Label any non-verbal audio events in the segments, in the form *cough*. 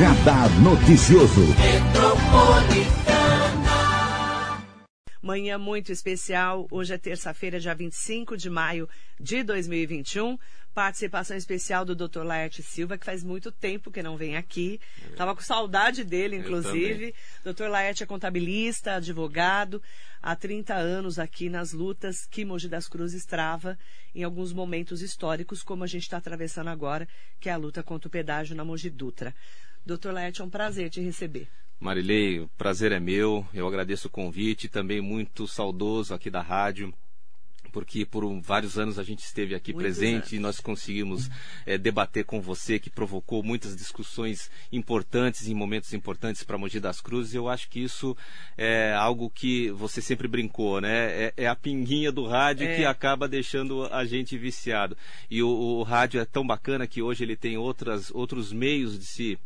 Radar Noticioso. Manhã muito especial. Hoje é terça-feira, dia 25 de maio de 2021. Participação especial do Dr. Laerte Silva, que faz muito tempo que não vem aqui. Estava com saudade dele, inclusive. Dr. Laerte é contabilista, advogado, há 30 anos aqui nas lutas que Mogi das Cruzes trava em alguns momentos históricos, como a gente está atravessando agora, que é a luta contra o pedágio na Mogi Dutra. Doutor Laerte, é um prazer te receber. Marilei, o prazer é meu. Eu agradeço o convite, também muito saudoso aqui da rádio porque por vários anos a gente esteve aqui Muitos presente anos. e nós conseguimos é, debater com você, que provocou muitas discussões importantes em momentos importantes para Mogi das Cruzes. Eu acho que isso é algo que você sempre brincou, né? É, é a pinguinha do rádio é. que acaba deixando a gente viciado. E o, o rádio é tão bacana que hoje ele tem outras, outros meios de se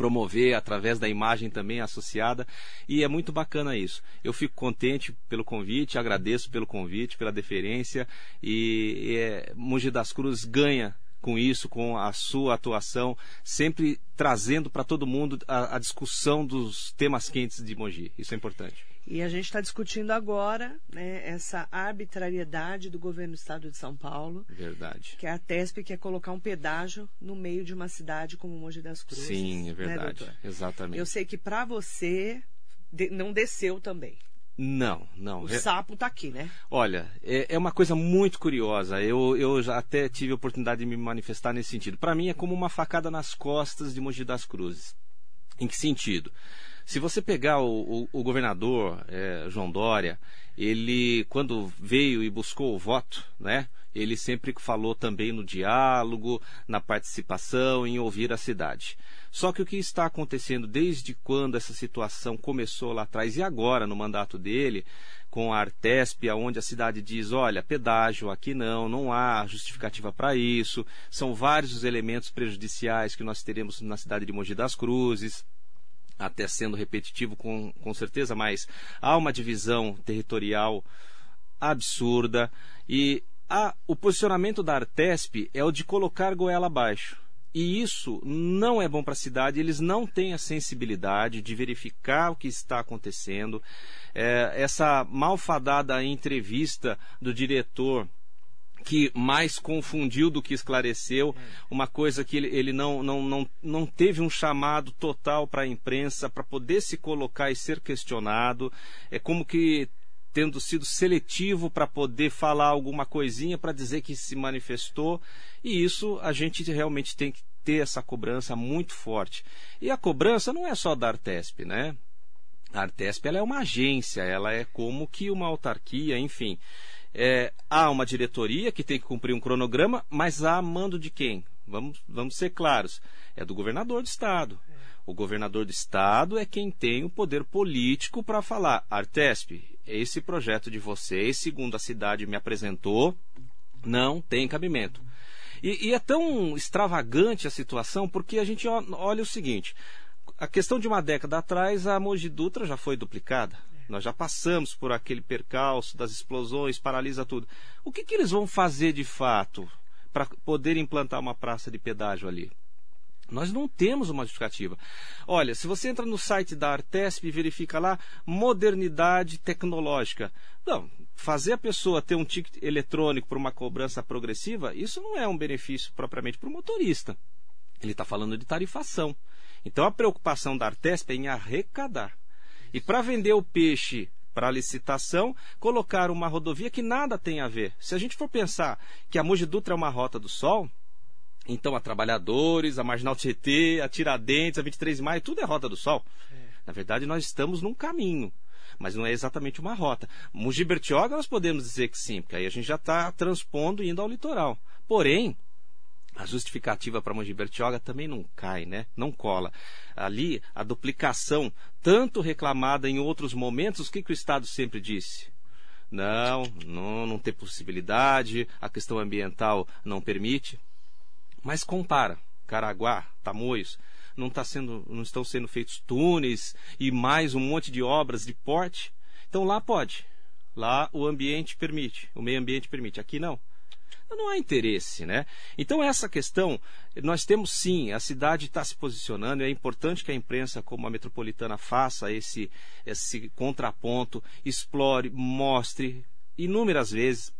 promover através da imagem também associada e é muito bacana isso. Eu fico contente pelo convite, agradeço pelo convite, pela deferência e, é, Mogi das Cruzes ganha com isso, com a sua atuação, sempre trazendo para todo mundo a, a, discussão dos temas quentes de Mogi. Isso é importante. E a gente está discutindo agora né, essa arbitrariedade do governo do estado de São Paulo. Verdade. Que é a TESP quer colocar um pedágio no meio de uma cidade como Mogi das Cruzes. Sim, é né, verdade. Né, Exatamente. Eu sei que para você não desceu também. Não, não. O sapo está aqui, né? Olha, é, é, uma coisa muito curiosa. Eu, eu já até tive a oportunidade de me manifestar nesse sentido. Para mim é como uma facada nas costas de Mogi das Cruzes. Em que sentido? Se você pegar o, o, o governador é, João Dória, ele, quando veio e buscou o voto, né? Ele sempre falou também no diálogo, na participação, em ouvir a cidade. Só que o que está acontecendo desde quando essa situação começou lá atrás e agora no mandato dele, com a Artesp, onde a cidade diz: olha, pedágio aqui não, não há justificativa para isso, são vários os elementos prejudiciais que nós teremos na cidade de Mogi das Cruzes até sendo repetitivo com, com certeza, mas há uma divisão territorial absurda e a, o posicionamento da Artesp é o de colocar goela abaixo. E isso não é bom para a cidade, eles não têm a sensibilidade de verificar o que está acontecendo. É, essa malfadada entrevista do diretor que mais confundiu do que esclareceu, uma coisa que ele, ele não, não, não, não teve um chamado total para a imprensa para poder se colocar e ser questionado. É como que tendo sido seletivo para poder falar alguma coisinha para dizer que se manifestou, e isso a gente realmente tem que ter essa cobrança muito forte. E a cobrança não é só da Artesp, né? A Artesp ela é uma agência, ela é como que uma autarquia, enfim. É, há uma diretoria que tem que cumprir um cronograma, mas há mando de quem? Vamos, vamos ser claros. É do governador do estado. O governador do estado é quem tem o poder político para falar: Artesp, esse projeto de vocês, segundo a cidade me apresentou, não tem cabimento. E, e, é tão extravagante a situação porque a gente olha o seguinte: a questão de uma década atrás, a Mogi Dutra já foi duplicada. Nós já passamos por aquele percalço das explosões, paralisa tudo. O que, que eles vão fazer de fato para poder implantar uma praça de pedágio ali? Nós não temos uma justificativa. Olha, se você entra no site da Artesp e verifica lá modernidade tecnológica. Não, fazer a pessoa ter um ticket eletrônico por uma cobrança progressiva, isso não é um benefício propriamente para o motorista. Ele está falando de tarifação. Então a preocupação da Artesp é em arrecadar. E para vender o peixe para licitação, colocar uma rodovia que nada tem a ver. Se a gente for pensar que a Mogi Dutra é uma rota do sol, então a Trabalhadores, a Marginal Tietê, a Tiradentes, a 23 de Maio, tudo é rota do sol. É. Na verdade, nós estamos num caminho mas não é exatamente uma rota. Mogi Bertioga nós podemos dizer que sim, porque aí a gente já está transpondo e indo ao litoral. Porém, a justificativa para Mogi Bertioga também não cai, né? Não cola. Ali, a duplicação, tanto reclamada em outros momentos, o que, que o Estado sempre disse? Não, não, não tem possibilidade, a questão ambiental não permite. Mas compara, Caraguá, Tamoios, não, tá sendo, não estão sendo feitos túneis e mais um monte de obras de porte. Então lá pode. Lá o ambiente permite, o meio ambiente permite. Aqui não. Não há interesse, né? Então essa questão, nós temos sim, a cidade está se posicionando, é importante que a imprensa como a metropolitana faça esse, esse contraponto, explore, mostre inúmeras vezes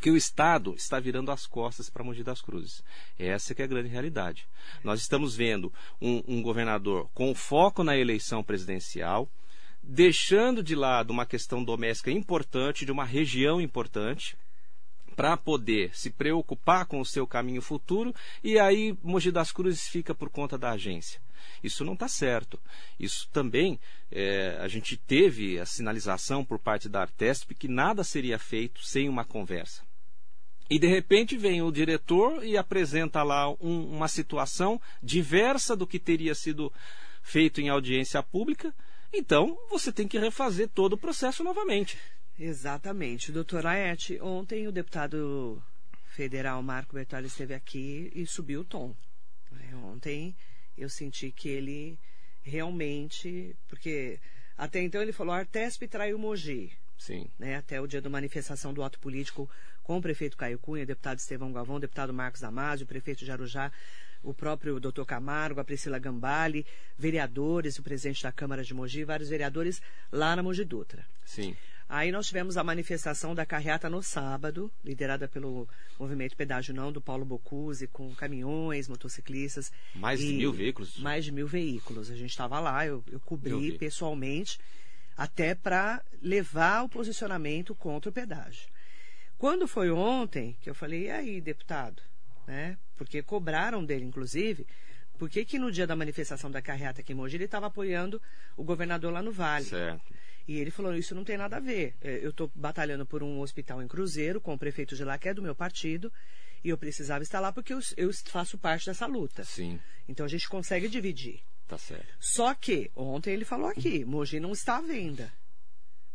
que o Estado está virando as costas para Mogi das Cruzes. Essa que é a grande realidade. Nós estamos vendo um, um governador com foco na eleição presidencial, deixando de lado uma questão doméstica importante, de uma região importante, para poder se preocupar com o seu caminho futuro, e aí Mogi das Cruzes fica por conta da agência. Isso não está certo. Isso também, é, a gente teve a sinalização por parte da Artesp que nada seria feito sem uma conversa. E de repente vem o diretor e apresenta lá um, uma situação diversa do que teria sido feito em audiência pública. Então você tem que refazer todo o processo novamente. Exatamente. Doutor Laerte, ontem o deputado federal Marco Bertoli esteve aqui e subiu o tom. É, ontem eu senti que ele realmente. Porque até então ele falou: Artesp traiu Mogi. Sim. Né, até o dia da manifestação do ato político com o prefeito Caio Cunha, deputado Estevão Galvão, deputado Marcos Damasio, o prefeito de Arujá, o próprio doutor Camargo, a Priscila Gambale, vereadores, o presidente da Câmara de Mogi, vários vereadores lá na Mogi Dutra. Sim. Aí nós tivemos a manifestação da carreata no sábado, liderada pelo movimento Pedágio Não, do Paulo Bocuse, com caminhões, motociclistas. Mais de mil veículos? Mais de mil veículos. A gente estava lá, eu, eu cobri eu pessoalmente, até para levar o posicionamento contra o pedágio. Quando foi ontem, que eu falei, e aí, deputado? Né? Porque cobraram dele, inclusive, por que, que no dia da manifestação da carreata aqui em Mogi ele estava apoiando o governador lá no Vale? Certo. E ele falou: Isso não tem nada a ver. É, eu estou batalhando por um hospital em Cruzeiro, com o prefeito de lá, que é do meu partido, e eu precisava estar lá porque eu, eu faço parte dessa luta. Sim. Então a gente consegue dividir. Tá certo. Só que, ontem ele falou aqui: Mogi não está à venda.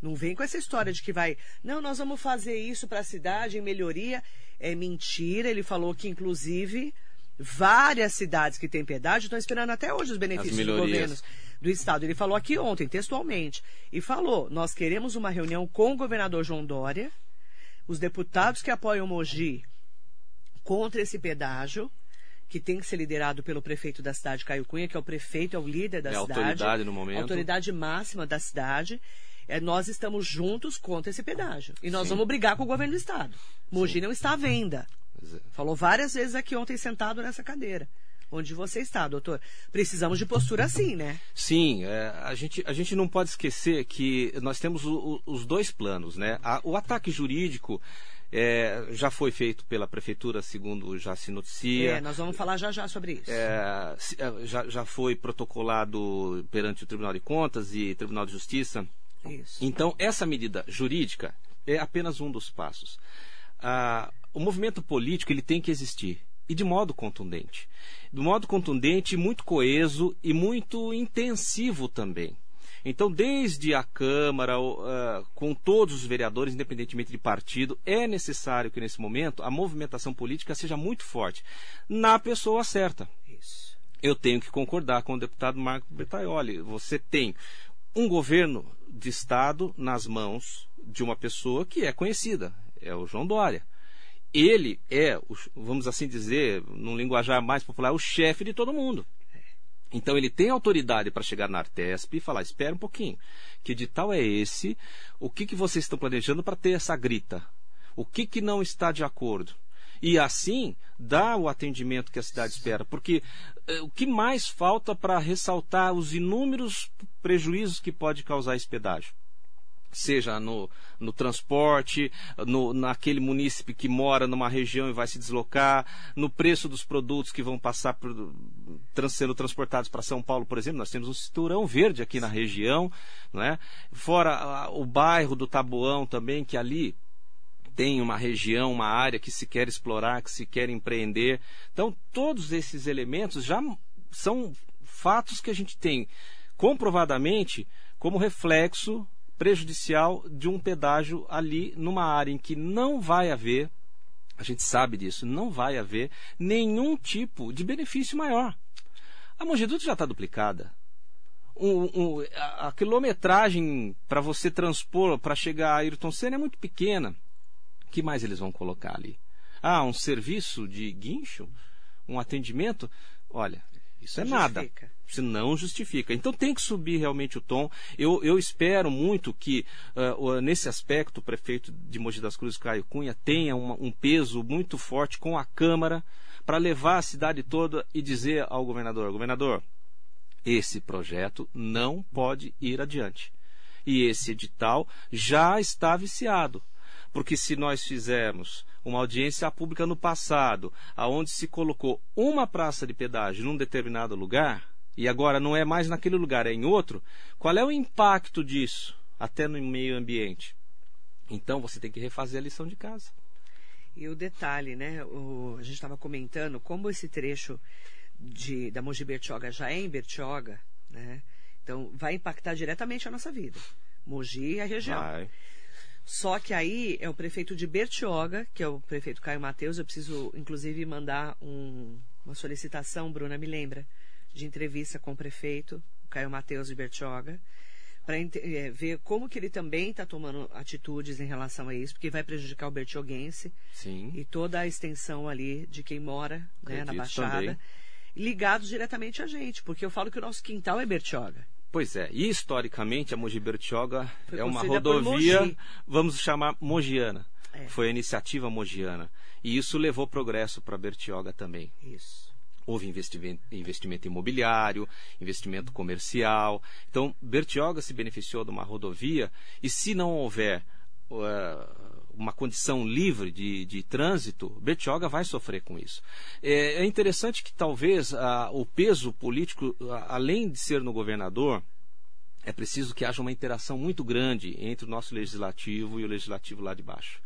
Não vem com essa história de que vai, não, nós vamos fazer isso para a cidade em melhoria. É mentira. Ele falou que, inclusive, várias cidades que têm pedágio estão esperando até hoje os benefícios do governo do estado. Ele falou aqui ontem, textualmente, e falou: nós queremos uma reunião com o governador João Dória, os deputados que apoiam Mogi contra esse pedágio, que tem que ser liderado pelo prefeito da cidade, Caio Cunha, que é o prefeito, é o líder da é cidade. autoridade no momento. Autoridade máxima da cidade. É, nós estamos juntos contra esse pedágio. E nós Sim. vamos brigar com o governo do estado. Mogi Sim. não está à venda. É. Falou várias vezes aqui ontem sentado nessa cadeira onde você está, doutor. Precisamos de postura assim, né? Sim, é, a, gente, a gente não pode esquecer que nós temos o, o, os dois planos, né? A, o ataque jurídico é, já foi feito pela prefeitura, segundo já se noticia. É, nós vamos falar já já sobre isso. É, é, já, já foi protocolado perante o Tribunal de Contas e Tribunal de Justiça. Isso. Então, essa medida jurídica é apenas um dos passos. Ah, o movimento político ele tem que existir e de modo contundente. De modo contundente, muito coeso e muito intensivo também. Então, desde a Câmara, uh, com todos os vereadores, independentemente de partido, é necessário que, nesse momento, a movimentação política seja muito forte, na pessoa certa. Isso. Eu tenho que concordar com o deputado Marco Bertaioli. Você tem um governo de Estado nas mãos de uma pessoa que é conhecida, é o João Dória ele é, vamos assim dizer, num linguajar mais popular, o chefe de todo mundo. Então ele tem autoridade para chegar na Artesp e falar: espera um pouquinho, que edital é esse? O que, que vocês estão planejando para ter essa grita? O que, que não está de acordo? E assim dá o atendimento que a cidade espera. Porque eh, o que mais falta para ressaltar os inúmeros prejuízos que pode causar esse pedágio? Seja no, no transporte, no, naquele munícipe que mora numa região e vai se deslocar, no preço dos produtos que vão passar por, trans, sendo transportados para São Paulo, por exemplo, nós temos um cinturão verde aqui na região, não é? fora a, o bairro do Taboão também, que ali tem uma região, uma área que se quer explorar, que se quer empreender. Então, todos esses elementos já são fatos que a gente tem comprovadamente como reflexo prejudicial de um pedágio ali numa área em que não vai haver, a gente sabe disso, não vai haver nenhum tipo de benefício maior. A Mogiduto já está duplicada. Um, um, a, a, quilometragem para você transpor, para chegar a Ayrton Senna é muito pequena. O que mais eles vão colocar ali? Ah, um serviço de guincho? Um atendimento? Olha, isso é Não nada. justifica. Se não justifica. Então tem que subir realmente o tom. Eu, eu espero muito que, o- nesse aspecto, o prefeito de Mogi das Cruzes, Caio Cunha, tenha uma- um peso muito forte com a Câmara para levar a cidade toda e dizer ao governador: governador, esse projeto não pode ir adiante. E esse edital já está viciado. Porque se nós fizermos uma audiência pública no passado, aonde se colocou uma praça de pedágio num determinado lugar, e agora não é mais naquele lugar, é em outro, qual é o impacto disso até no meio ambiente? Então você tem que refazer a lição de casa. E o detalhe, né? o- a gente estava comentando como esse trecho de, da Mogi Bertioga já é em Bertioga, né? Então vai impactar diretamente a nossa vida. Mogi e a região. Vai. Só que aí é o prefeito de Bertioga, que é o prefeito Caio Mateus. Eu preciso, inclusive, mandar um- uma solicitação, Bruna, me lembra, de entrevista com o prefeito Caio Mateus de Bertioga, para ver como que ele também está tomando atitudes em relação a isso, porque vai prejudicar o bertioguense Sim. e toda a extensão ali de quem mora né, na Baixada, também. ligados diretamente a gente, porque eu falo que o nosso quintal é Bertioga. Pois é, e historicamente a Mogi Bertioga Foi é uma rodovia, vamos chamar mogiana. É. Foi a iniciativa mogiana. E isso levou progresso para Bertioga também. Isso. Houve investimento, investimento imobiliário, investimento comercial. Então, Bertioga se beneficiou de uma rodovia e se não houver uh, uma condição livre de, de trânsito, Bertioga vai sofrer com isso. É, é interessante que talvez ah, o peso político, ah, além de ser no governador, é preciso que haja uma interação muito grande entre o nosso legislativo e o legislativo lá de baixo.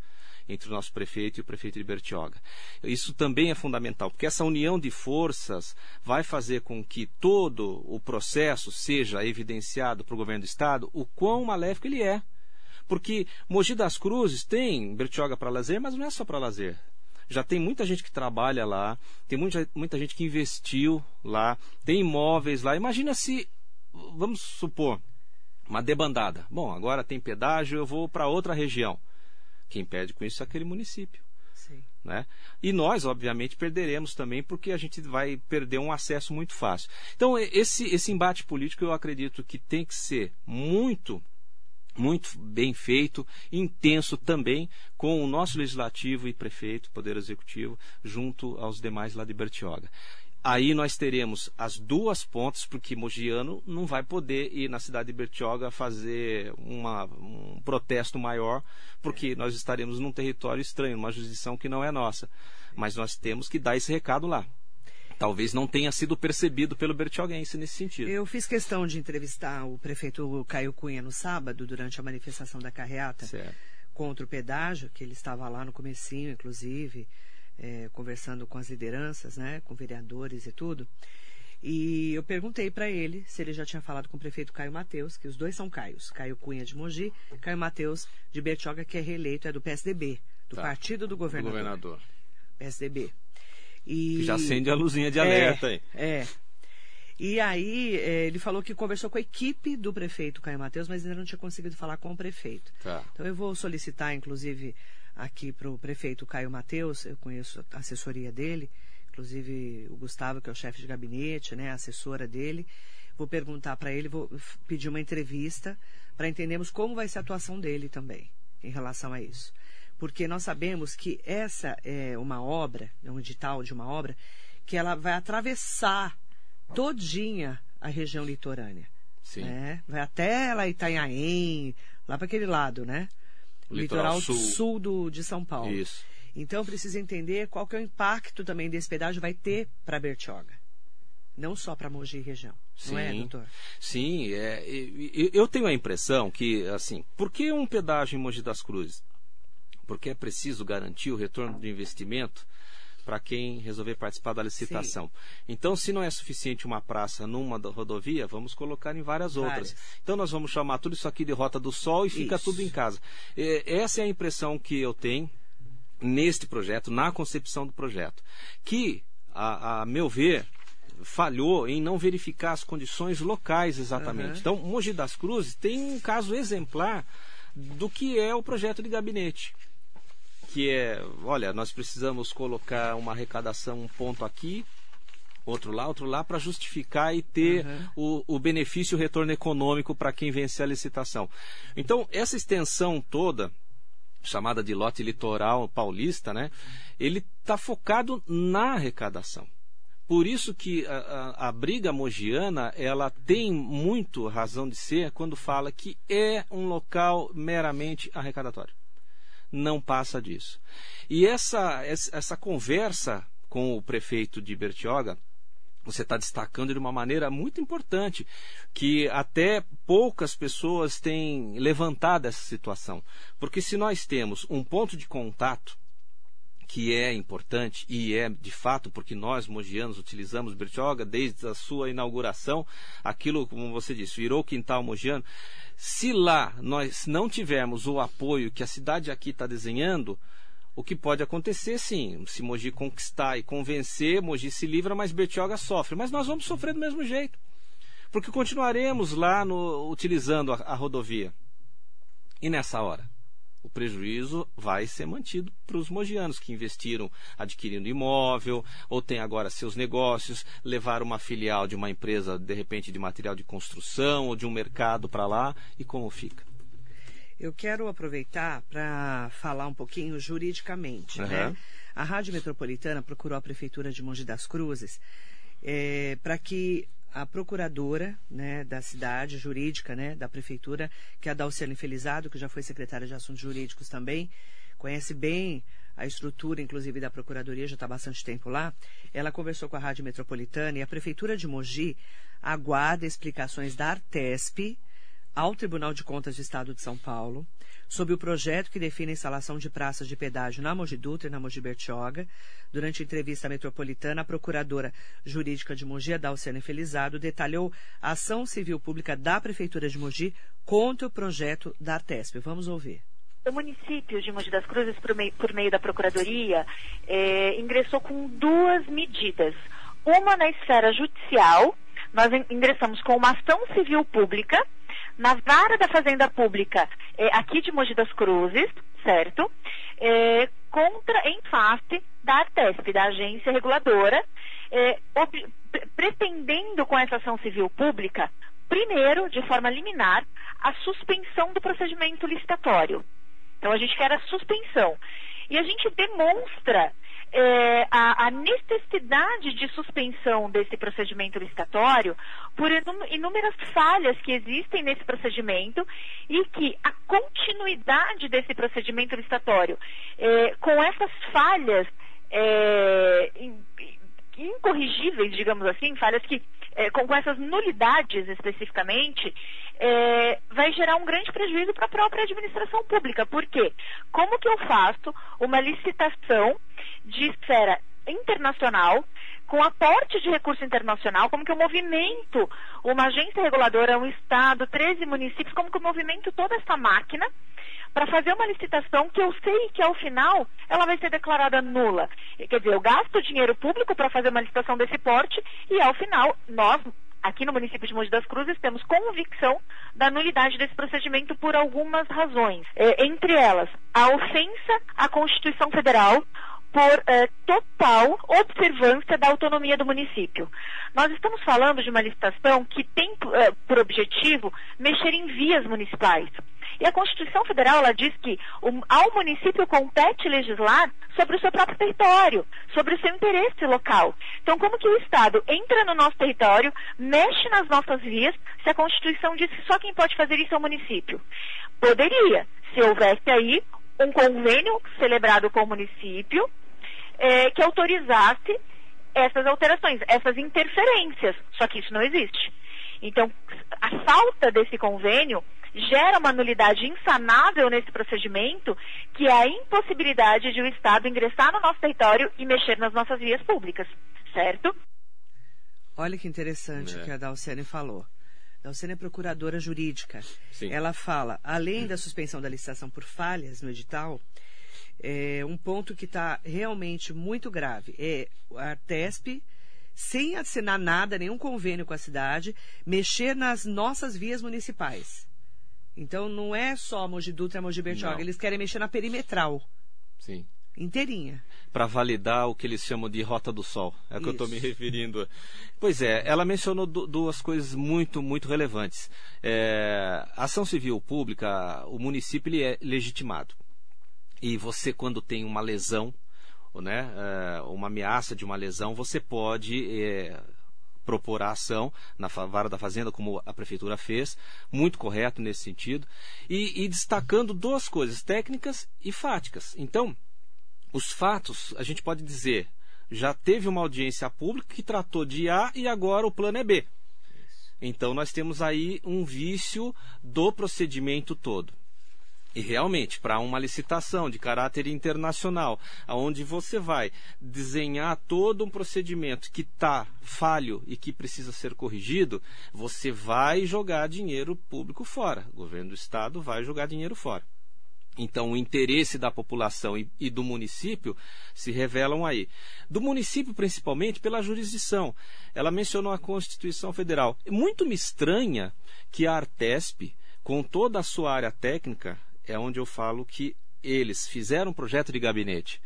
Entre o nosso prefeito e o prefeito de Bertioga. Isso também é fundamental, porque essa união de forças vai fazer com que todo o processo seja evidenciado para o governo do Estado o quão maléfico ele é. Porque Mogi das Cruzes tem Bertioga para lazer, mas não é só para lazer. Já tem muita gente que trabalha lá, tem muita, muita gente que investiu lá, tem imóveis lá. Imagina se, vamos supor, uma debandada. Bom, agora tem pedágio, eu vou para outra região. Quem perde com isso é aquele município. Sim. Né? E nós, obviamente, perderemos também, porque a gente vai perder um acesso muito fácil. Então, esse, esse embate político eu acredito que tem que ser muito muito bem feito, intenso também, com o nosso legislativo e prefeito, poder executivo, junto aos demais lá de Bertioga. Aí nós teremos as duas pontas, porque Mogiano não vai poder ir na cidade de Bertioga fazer uma, um protesto maior, porque nós estaremos num território estranho, numa jurisdição que não é nossa. Mas nós temos que dar esse recado lá. Talvez não tenha sido percebido pelo bertioguense nesse sentido. Eu fiz questão de entrevistar o prefeito Caio Cunha no sábado, durante a manifestação da carreata Certo. contra o pedágio, que ele estava lá no comecinho, inclusive, é, conversando com as lideranças, né, com vereadores e tudo. E eu perguntei para ele se ele já tinha falado com o prefeito Caio Mateus, que os dois são Caios, Caio Cunha de Mogi, Caio Mateus de Bertioga, que é reeleito, é do PSDB, do Tá. Partido do Do Governador. governador. PSDB. E... Já acende a luzinha de É, alerta aí. É. E aí, eh, ele falou que conversou com a equipe do prefeito Caio Mateus, mas ainda não tinha conseguido falar com o prefeito. Tá. Então, eu vou solicitar, inclusive, aqui para o prefeito Caio Mateus, eu conheço a assessoria dele, inclusive o Gustavo, que é o chefe de gabinete, né, a assessora dele. Vou perguntar para ele, vou pedir uma entrevista para entendermos como vai ser a atuação dele também em relação a isso. Porque nós sabemos que essa é uma obra, é um edital de uma obra, que ela vai atravessar todinha a região litorânea. Sim. né? Vai até lá Itanhaém, lá para aquele lado, né? O litoral, litoral sul. sul, do, de São Paulo. Isso. Então precisa entender qual que é o impacto também desse pedágio vai ter para Bertioga. Não só para Mogi e região. Não é, Sim. doutor? Sim, é, eu tenho a impressão que, assim, por que um pedágio em Mogi das Cruzes? Porque é preciso garantir o retorno do investimento para quem resolver participar da licitação. Então, se não é suficiente uma praça numa rodovia, vamos colocar em várias outras. Várias. Então, nós vamos chamar tudo isso aqui de Rota do Sol e fica Isso. tudo em casa. É, essa é a impressão que eu tenho neste projeto, na concepção do projeto. Que, a, a meu ver, falhou em não verificar as condições locais exatamente. Aham. Então, Mogi das Cruzes tem um caso exemplar do que é o projeto de gabinete. Que é, olha, nós precisamos colocar uma arrecadação, um ponto aqui, outro lá, outro lá, para justificar e ter uhum. o, o benefício, o retorno econômico para quem vencer a licitação. Então, essa extensão toda, chamada de lote litoral paulista, né, ele está focado na arrecadação. Por isso que a, a, a, briga mogiana ela tem muito razão de ser quando fala que é um local meramente arrecadatório. Não passa disso. E essa, essa conversa com o prefeito de Bertioga você está destacando de uma maneira muito importante, que até poucas pessoas têm levantado essa situação. Porque se nós temos um ponto de contato que é importante e é de fato porque nós mogianos utilizamos Bertioga desde a sua inauguração, aquilo como você disse, virou quintal mogiano. Se lá nós não tivermos o apoio que a cidade aqui está desenhando, o que pode acontecer, sim, se Mogi conquistar e convencer, Mogi se livra, mas Bertioga sofre. Mas nós vamos sofrer do mesmo jeito, porque continuaremos lá no, utilizando a, a rodovia. E nessa hora? O prejuízo vai ser mantido para os mogianos que investiram adquirindo imóvel ou têm agora seus negócios, levaram uma filial de uma empresa, de repente, de material de construção ou de um mercado para lá e como fica. Eu quero aproveitar para falar um pouquinho juridicamente. Uhum. Né? A Rádio Metropolitana procurou a Prefeitura de Mogi das Cruzes é, para que a procuradora né, da cidade, jurídica né, da prefeitura, que é a Dalciana Infelizado, que já foi secretária de Assuntos Jurídicos também, conhece bem a estrutura, inclusive, da Procuradoria, já está bastante tempo lá. Ela conversou com a Rádio Metropolitana e a Prefeitura de Mogi aguarda explicações da Artesp, ao Tribunal de Contas do Estado de São Paulo sobre o projeto que define a instalação de praças de pedágio na Mogi Dutra e na Mogi Bertioga. Durante a entrevista metropolitana, a procuradora jurídica de Mogi, Dalciane Felizado, detalhou a ação civil pública da Prefeitura de Mogi contra o projeto da Artesp. Vamos ouvir. O município de Mogi das Cruzes, por meio, por meio da Procuradoria, é, ingressou com duas medidas. Uma na esfera judicial, nós ingressamos com uma ação civil pública na vara da Fazenda Pública é, aqui de Mogi das Cruzes, certo? É, contra, em face da Artesp, da agência reguladora, é, ob, pretendendo com essa ação civil pública, primeiro, de forma liminar, a suspensão do procedimento licitatório. Então a gente quer a suspensão. E a gente demonstra é, a, a, necessidade de suspensão desse procedimento licitatório por inúmeras falhas que existem nesse procedimento e que a continuidade desse procedimento licitatório é, com essas falhas é, incorrigíveis, digamos assim, falhas que é, com, com, essas nulidades especificamente, é, vai gerar um grande prejuízo para a própria administração pública. Por quê? Como que eu faço uma licitação de esfera internacional, com aporte de recurso internacional, como que eu movimento uma agência reguladora, um Estado, 13 municípios, como que eu movimento toda essa máquina para fazer uma licitação que eu sei que ao final ela vai ser declarada nula. Quer dizer, eu gasto dinheiro público para fazer uma licitação desse porte e ao final nós, aqui no município de Mogi das Cruzes, temos convicção da nulidade desse procedimento por algumas razões. É, entre elas, a ofensa à Constituição Federal, por eh, total observância da autonomia do município. Nós estamos falando de uma licitação que tem eh, por objetivo mexer em vias municipais. E a Constituição Federal ela diz que ao município compete legislar sobre o seu próprio território, sobre o seu interesse local. Então, como que o Estado entra no nosso território, mexe nas nossas vias, se a Constituição diz que só quem pode fazer isso é o município? Poderia, se houvesse aí um convênio celebrado com o município, é, que autorizasse essas alterações, essas interferências. Só que isso não existe. Então, a falta desse convênio gera uma nulidade insanável nesse procedimento, que é a impossibilidade de o Estado ingressar no nosso território e mexer nas nossas vias públicas, certo? Olha que interessante é. que a Dalcene falou. Dalcene é procuradora jurídica. Sim. Ela fala, além da suspensão da licitação por falhas no edital, é, um ponto que está realmente muito grave é a Artesp, sem assinar nada, nenhum convênio com a cidade, mexer nas nossas vias municipais. Então não é só Mogi Dutra e Mogi Bertioga, eles querem mexer na perimetral. Sim. Inteirinha. Para validar o que eles chamam de rota do sol. É o que eu estou me referindo. Pois é, ela mencionou du- duas coisas muito, muito relevantes. É, ação civil pública, o município ele é legitimado. E você, quando tem uma lesão, né, é, uma ameaça de uma lesão, você pode é, propor a ação na vara da fazenda, como a prefeitura fez, muito correto nesse sentido, e, e destacando duas coisas, técnicas e fáticas. Então, os fatos, a gente pode dizer, já teve uma audiência pública que tratou de A e agora o plano é B. Então nós temos aí um vício do procedimento todo. E realmente, para uma licitação de caráter internacional, aonde você vai desenhar todo um procedimento que está falho e que precisa ser corrigido, você vai jogar dinheiro público fora. O governo do estado vai jogar dinheiro fora. Então, o interesse da população e, do município se revelam aí. Do município, principalmente, pela jurisdição. Ela mencionou a Constituição Federal. Muito me estranha que a Artesp, com toda a sua área técnica, é onde eu falo que eles fizeram um projeto de gabinete.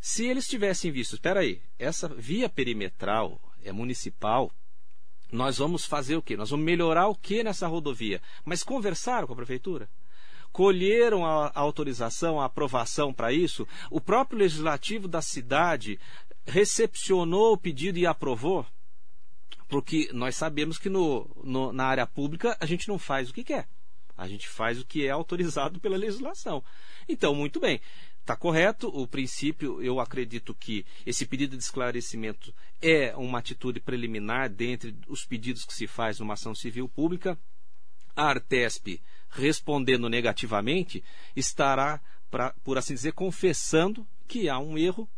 Se eles tivessem visto, espera aí, essa via perimetral é municipal, nós vamos fazer o quê? Nós vamos melhorar o que nessa rodovia? Mas conversaram com a prefeitura? colheram a, a autorização, a aprovação para isso, o próprio legislativo da cidade recepcionou o pedido e aprovou, porque nós sabemos que no, no- na área pública a gente não faz o que quer, a gente faz o que é autorizado pela legislação. Então, muito bem. Está correto, o princípio, eu acredito que esse pedido de esclarecimento é uma atitude preliminar dentre os pedidos que se faz numa ação civil pública a Artesp respondendo negativamente, estará, pra, por assim dizer, confessando que há um erro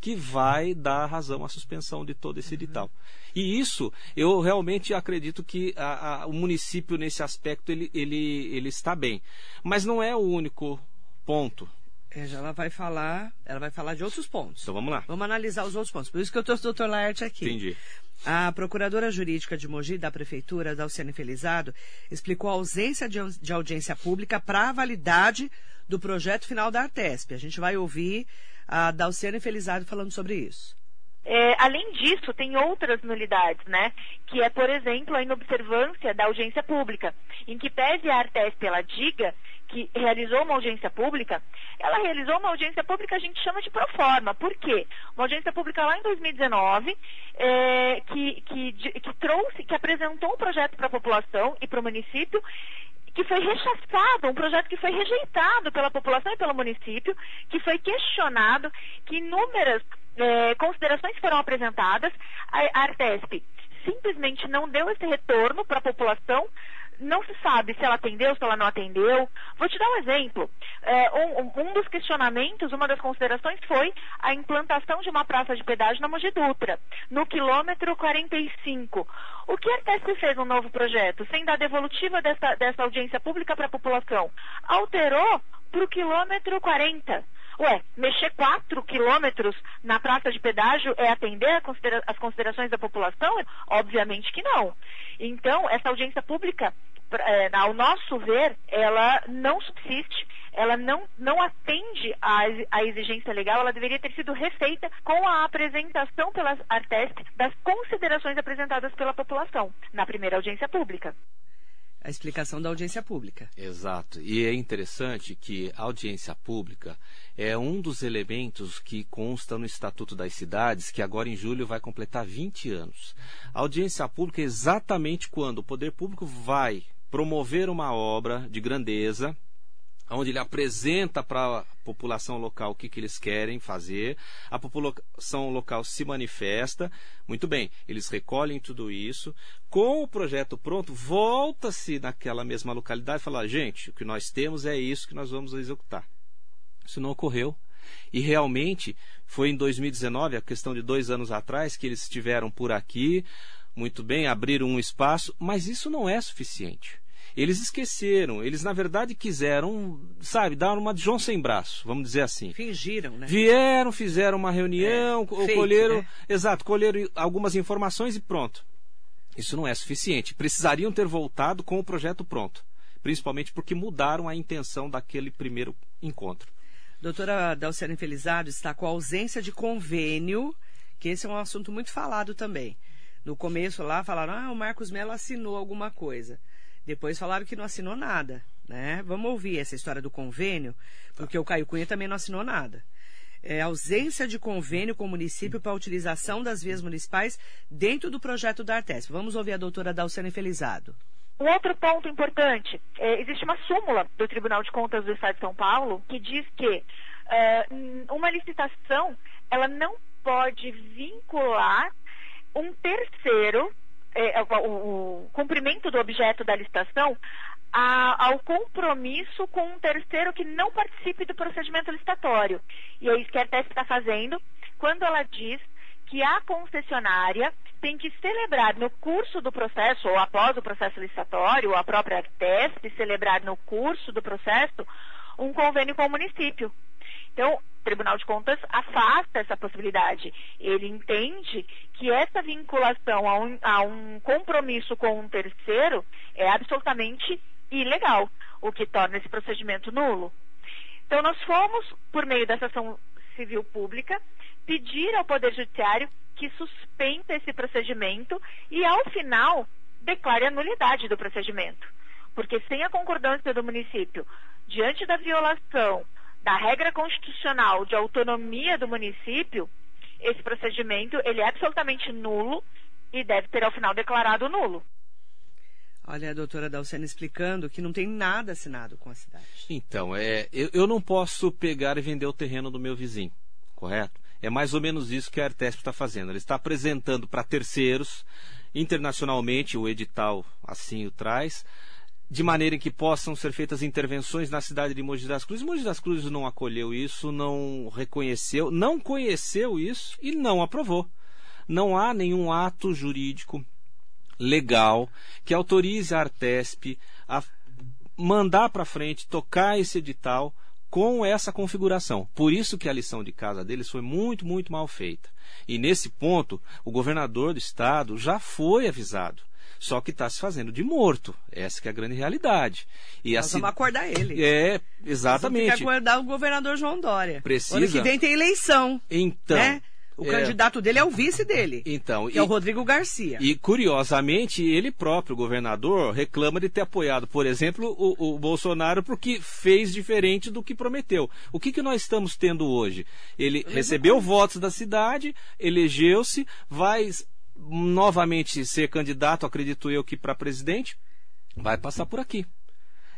que vai dar razão à suspensão de todo esse edital. E isso, eu realmente acredito que a- a- o município, nesse aspecto, ele, ele, ele está bem. Mas não é o único ponto. É, já ela vai falar, ela vai falar de outros pontos. Então vamos lá. Vamos analisar os outros pontos. Por isso que eu trouxe o Dr. Laerte aqui. Entendi. A procuradora jurídica de Mogi da Prefeitura, Dalciane Felizardo, explicou a ausência de, au- de audiência pública para a validade do projeto final da Artesp. A gente vai ouvir a Dalciane Felizardo falando sobre isso. É, além disso, tem outras nulidades, né? Que é, por exemplo, a inobservância da audiência pública, em que pese a Artesp ela diga que realizou uma audiência pública, ela realizou uma audiência pública a gente chama de proforma. Por quê? Uma audiência pública lá em 2019, é, que, que, que trouxe, que apresentou um projeto para a população e para o município, que foi rechaçado, um projeto que foi rejeitado pela população e pelo município, que foi questionado, que inúmeras eh, considerações foram apresentadas, a Artesp simplesmente não deu esse retorno para a população, não se sabe se ela atendeu, se ela não atendeu. Vou te dar um exemplo. Eh, um, um- dos questionamentos, uma das considerações foi a implantação de uma praça de pedágio na Mogi Dutra, no quilômetro 45. O que a Artesp fez um novo projeto, sem dar devolutiva dessa, dessa audiência pública para a população? Alterou para o quilômetro 40. Ué, mexer 4 quilômetros na praça de pedágio é atender considera- as considerações da população? Obviamente que não. Então, essa audiência pública, é, ao nosso ver, ela não subsiste, ela não, não atende à exi- à exigência legal, ela deveria ter sido refeita com a apresentação pela Artesp das considerações apresentadas pela população na primeira audiência pública. A explicação da audiência pública. Exato. E é interessante que a audiência pública é um dos elementos que consta no Estatuto das Cidades, que agora em julho vai completar 20 anos. A audiência pública é exatamente quando o poder público vai promover uma obra de grandeza, onde ele apresenta para a população local o que, que eles querem fazer, a população local se manifesta, muito bem, eles recolhem tudo isso, com o projeto pronto, volta-se naquela mesma localidade e fala, gente, o que nós temos é isso que nós vamos executar. Isso não ocorreu. E realmente foi em 2019, a questão de dois anos atrás, que eles estiveram por aqui, muito bem, abriram um espaço, mas isso não é suficiente. Eles esqueceram, eles na verdade quiseram, sabe, dar uma de João sem braço, vamos dizer assim. Fingiram, né? Vieram, fizeram uma reunião, É, fake, colheram, né? exato, colheram algumas informações e pronto. Isso não é suficiente. Precisariam ter voltado com o projeto pronto, principalmente porque mudaram a intenção daquele primeiro encontro. Doutora Dalciane Felizardo está com a ausência de convênio, que esse é um assunto muito falado também. No começo lá falaram, ah, o Marcos Mello assinou alguma coisa. Depois falaram que não assinou nada, né? Vamos ouvir essa história do convênio, porque o Caio Cunha também não assinou nada. É, ausência de convênio com o município para a utilização das vias municipais dentro do projeto da Artesp. Vamos ouvir a doutora Dalciane Felizado. Um outro ponto importante, é, existe uma súmula do Tribunal de Contas do Estado de São Paulo que diz que é, uma licitação ela não pode vincular um terceiro, é, é, o, o, cumprimento do objeto da licitação a, ao compromisso com um terceiro que não participe do procedimento licitatório. E é isso que a Artesp está fazendo quando ela diz que a concessionária tem que celebrar no curso do processo, ou após o processo licitatório, a própria Artesp celebrar no curso do processo, um convênio com o município. Então, Tribunal de Contas afasta essa possibilidade. Ele entende que essa vinculação a um, a um compromisso com um terceiro é absolutamente ilegal, o que torna esse procedimento nulo. Então, nós fomos, por meio dessa ação civil pública, pedir ao Poder Judiciário que suspenda esse procedimento e, ao final, declare a nulidade do procedimento. Porque sem a concordância do município, diante da violação da regra constitucional de autonomia do município, esse procedimento ele é absolutamente nulo e deve ser, ao final, declarado nulo. Olha a doutora Dalcena explicando que não tem nada assinado com a cidade. Então, é, eu, eu não posso pegar e vender o terreno do meu vizinho, correto? É mais ou menos isso que a Artesp está fazendo. Ela está apresentando para terceiros, internacionalmente, o edital assim o traz, de maneira que possam ser feitas intervenções na cidade de Mogi das Cruzes. Mogi das Cruzes não acolheu isso, não reconheceu, não conheceu isso e não aprovou. Não há nenhum ato jurídico legal que autorize a Artesp a mandar para frente, tocar esse edital com essa configuração. Por isso que a lição de casa deles foi muito, muito mal feita. E nesse ponto, o governador do estado já foi avisado. Só que está se fazendo de morto. Essa é a grande realidade. E Nós assim, vamos acordar ele. É, exatamente. Nós vamos que acordar o governador João Dória. Precisa. Ano que vem tem eleição. Então. Né? O é... candidato dele é o vice dele. Então, que e, é o Rodrigo Garcia. E curiosamente, ele próprio, o governador, reclama de ter apoiado, por exemplo, o, o Bolsonaro porque fez diferente do que prometeu. O que, que nós estamos tendo hoje? Ele recebeu votos da cidade, elegeu-se, vai novamente ser candidato, acredito eu que para presidente, vai passar por aqui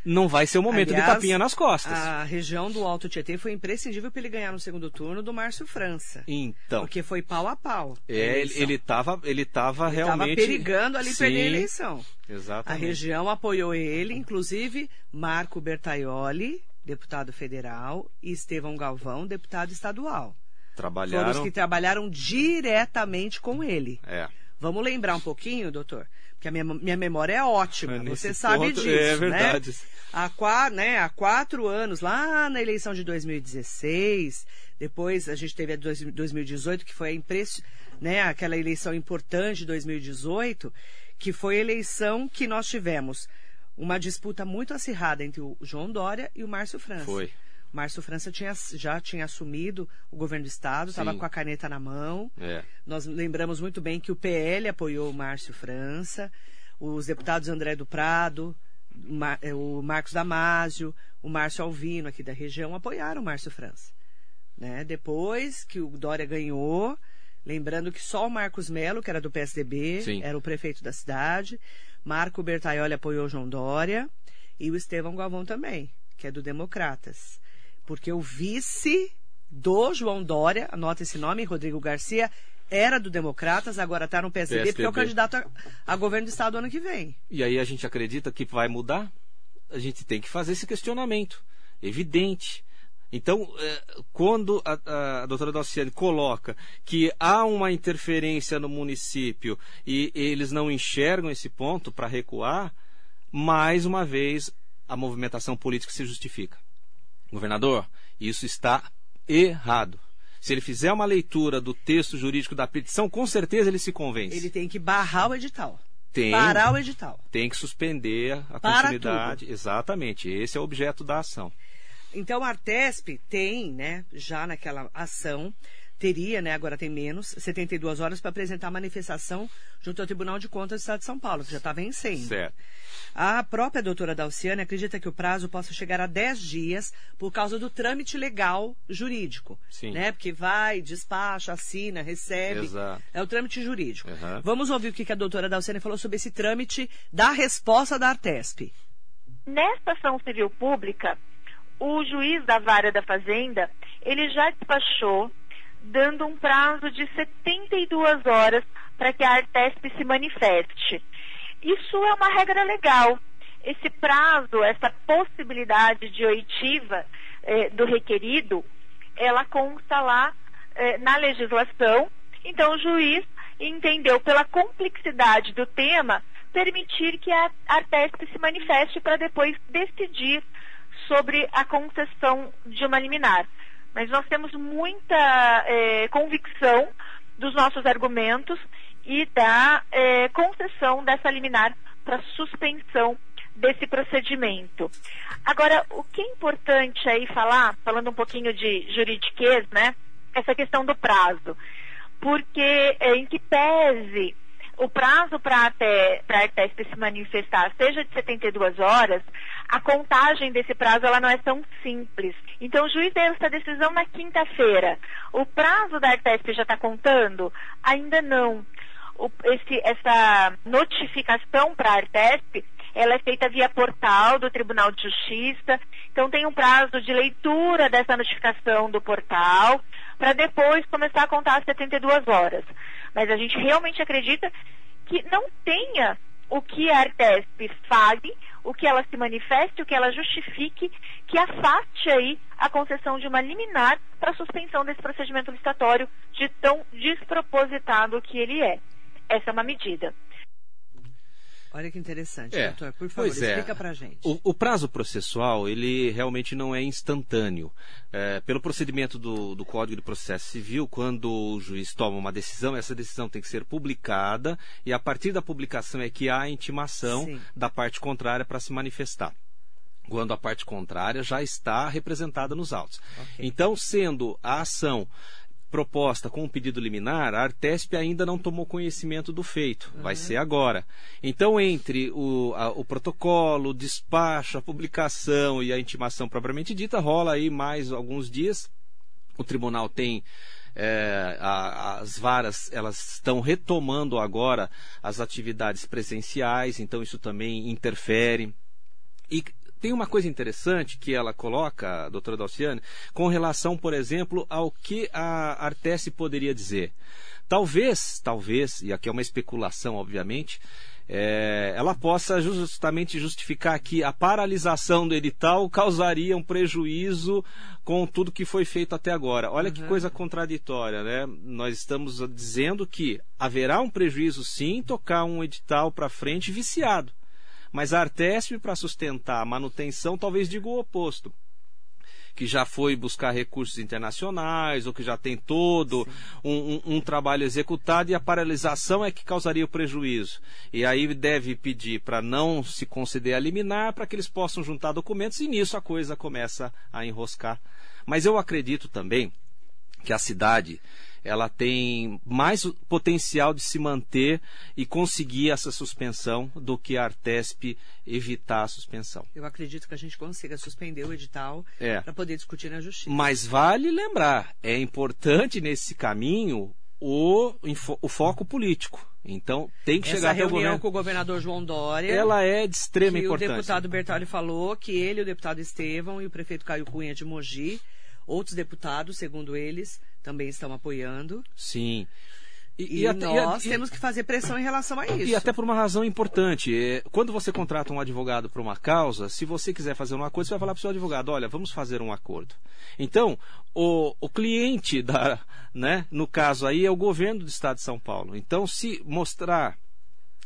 não vai ser o momento Aliás, de tapinha nas costas. A região do Alto Tietê foi imprescindível para ele ganhar no segundo turno do Márcio França. Então. Porque foi pau a pau. É, ele estava ele tava ele realmente. Estava perigando ali Sim, perder a eleição. Exatamente. A região apoiou ele, inclusive Marco Bertaioli, deputado federal, e Estevão Galvão, deputado estadual. Trabalharam. Foram os que trabalharam diretamente com ele. É. Vamos lembrar um pouquinho, doutor? Porque a minha, minha memória é ótima, *laughs* é, você sabe ponto, disso. É verdade. Né? Há, quatro, né, há quatro anos, lá na eleição de 2016, depois a gente teve a de 2018, que foi a impress... né, aquela eleição importante de 2018, que foi a eleição que nós tivemos uma disputa muito acirrada entre o João Dória e o Márcio França. Foi. Márcio França tinha, já tinha assumido o governo do Estado, estava com a caneta na mão. É. Nós lembramos muito bem que o PL apoiou o Márcio França, os deputados André do Prado, o Marcos Damasio, o Márcio Alvino, aqui da região, apoiaram o Márcio França. Né? Depois que o Dória ganhou, lembrando que só o Marcos Melo, que era do PSDB, Sim. era o prefeito da cidade, Marco Bertaioli apoiou João Dória e o Estevão Galvão também, que é do Democratas porque o vice do João Dória, anota esse nome, Rodrigo Garcia, era do Democratas, agora está no PSDB, PSDB, porque é o candidato a, a, governo do Estado ano que vem. E aí a gente acredita que vai mudar? A gente tem que fazer esse questionamento. Evidente. Então, é, quando a, a doutora Dalciane coloca que há uma interferência no município e eles não enxergam esse ponto para recuar, mais uma vez a movimentação política se justifica. Governador, isso está errado. Se ele fizer uma leitura do texto jurídico da petição, com certeza ele se convence. Ele tem que barrar o edital. Tem, parar o edital. Tem que suspender a Para continuidade. Tudo. Exatamente. Esse é o objeto da ação. Então a Artesp tem, né, já naquela ação, teria, né, agora tem menos, 72 horas para apresentar a manifestação junto ao Tribunal de Contas do Estado de São Paulo, que já está vencendo. Certo. A própria doutora Dalciane acredita que o prazo possa chegar a 10 dias por causa do trâmite legal jurídico. Sim. Né? Porque vai, despacha, assina, recebe. Exato. É o trâmite jurídico. Uhum. Vamos ouvir o que que a doutora Dalciane falou sobre esse trâmite da resposta da Artesp. Nesta ação civil pública, o juiz da vara da Fazenda, ele já despachou dando um prazo de 72 horas para que a Artesp se manifeste. Isso é uma regra legal. Esse prazo, essa possibilidade de oitiva eh, do requerido, ela consta lá eh, na legislação. Então, o juiz entendeu, pela complexidade do tema, permitir que a Artesp se manifeste para depois decidir sobre a concessão de uma liminar mas nós temos muita é, convicção dos nossos argumentos e da é, concessão dessa liminar para suspensão desse procedimento. Agora, o que é importante aí falar, falando um pouquinho de juridiquês, né? Essa questão do prazo. Porque, é, em que pese o prazo para a Artesp se manifestar seja de 72 horas, a contagem desse prazo ela não é tão simples. Então, o juiz deu essa decisão na quinta-feira. O prazo da Artesp já está contando? Ainda não. O, esse, essa notificação para a Artesp, ela é feita via portal do Tribunal de Justiça. Então, tem um prazo de leitura dessa notificação do portal para depois começar a contar as 72 horas. Mas a gente realmente acredita que não tenha o que a Artesp fale, o que ela se manifeste, o que ela justifique, que afaste aí a concessão de uma liminar para suspensão desse procedimento licitatório de tão despropositado que ele é. Essa é uma medida. Olha que interessante, É, doutor. Por favor, pois é. explica pra gente. O, o prazo processual, ele realmente não é instantâneo. É, pelo procedimento do, do Código de Processo Civil, quando o juiz toma uma decisão, essa decisão tem que ser publicada e a partir da publicação é que há a intimação Sim. da parte contrária para se manifestar. Quando a parte contrária já está representada nos autos. Ok. Então, sendo a ação proposta com o pedido liminar, a Artesp ainda não tomou conhecimento do feito. Vai ser agora. Então, entre o, a- o protocolo, o despacho, a publicação e a intimação propriamente dita, rola aí mais alguns dias. O tribunal tem é, a- as varas elas estão retomando agora as atividades presenciais, então isso também interfere. E tem uma coisa interessante que ela coloca, doutora Dalciane, com relação, por exemplo, ao que a Artese poderia dizer. Talvez, talvez, e aqui é uma especulação, obviamente, é, ela possa justamente justificar que a paralisação do edital causaria um prejuízo com tudo que foi feito até agora. Olha que coisa contraditória, né? Nós estamos dizendo que haverá um prejuízo sim tocar um edital para frente viciado. Mas a Artesp, para sustentar a manutenção, talvez diga o oposto. Que já foi buscar recursos internacionais, ou que já tem todo um, um- um trabalho executado e a paralisação é que causaria o prejuízo. E aí deve pedir para não se conceder a liminar, para que eles possam juntar documentos e nisso a coisa começa a enroscar. Mas eu acredito também que a cidade ela tem mais potencial de se manter e conseguir essa suspensão do que a Artesp evitar a suspensão. Eu acredito que a gente consiga suspender o edital É. para poder discutir na justiça. Mas vale lembrar, é importante nesse caminho o, o foco político. Então tem que chegar Essa até o reunião com o governador João Dória. Ela é de extrema importância. o deputado Bertoli falou que ele, o deputado Estevão e o prefeito Caio Cunha de Mogi, outros deputados, segundo eles, também estão apoiando. Sim. E, até- nós e- temos que fazer pressão em relação a isso. E até por uma razão importante. É, quando você contrata um advogado para uma causa, se você quiser fazer um acordo, você vai falar para o seu advogado, olha, vamos fazer um acordo. Então, o, o cliente, *laughs* da, né, no caso aí, é o governo do Estado de São Paulo. Então, se mostrar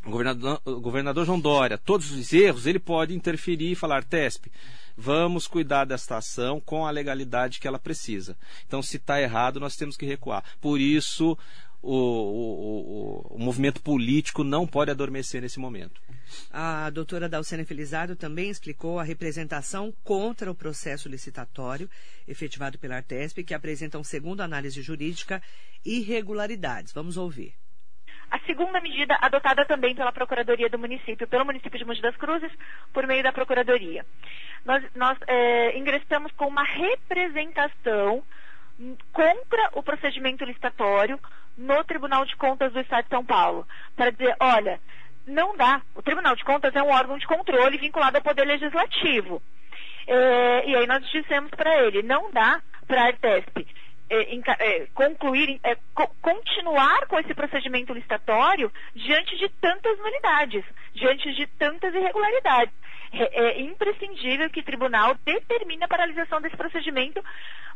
o governador, governador João Dória todos os erros, ele pode interferir e falar, TESP, vamos cuidar desta ação com a legalidade que ela precisa. Então, se está errado, nós temos que recuar. Por isso, o, o, o, o movimento político não pode adormecer nesse momento. A doutora Dalcena Felizardo também explicou a representação contra o processo licitatório efetivado pela Artesp, que apresentam, segundo análise jurídica, irregularidades. Vamos ouvir. A segunda medida adotada também pela Procuradoria do município, pelo município de Mogi das Cruzes, por meio da Procuradoria. Nós, nós é, ingressamos com uma representação contra o procedimento licitatório no Tribunal de Contas do Estado de São Paulo, para dizer, olha, não dá. O Tribunal de Contas é um órgão de controle vinculado ao Poder Legislativo. É, e aí nós dissemos para ele, não dá para a Artesp é, é, concluir, é, co continuar com esse procedimento licitatório diante de tantas nulidades, diante de tantas irregularidades. É, é imprescindível que o tribunal determine a paralisação desse procedimento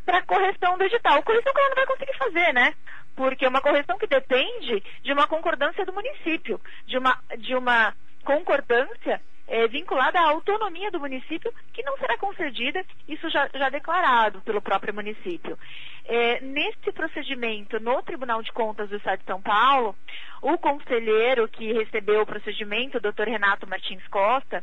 para correção do edital. Correção que ela não vai conseguir fazer, né? Porque é uma correção que depende de uma concordância do município, de uma, de uma concordância é, vinculada à autonomia do município, que não será concedida, isso já, já declarado pelo próprio município. É, nesse procedimento no Tribunal de Contas do Estado de São Paulo, o conselheiro que recebeu o procedimento, o doutor Renato Martins Costa,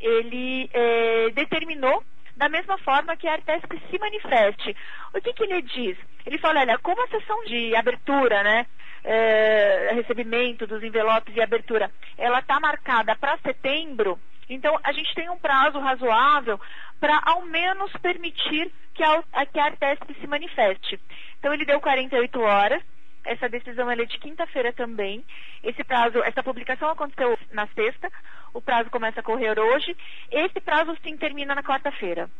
ele é, determinou da mesma forma que a Artesp se manifeste. O que, que ele diz? Ele fala, olha, como a sessão de abertura, né, é, recebimento dos envelopes e abertura, ela está marcada para setembro, então a gente tem um prazo razoável para ao menos permitir que a, que a Artesp se manifeste. Então ele deu 48 horas, essa decisão é de quinta-feira também. Esse prazo, essa publicação aconteceu na sexta, o prazo começa a correr hoje. Esse prazo sim termina na quarta-feira.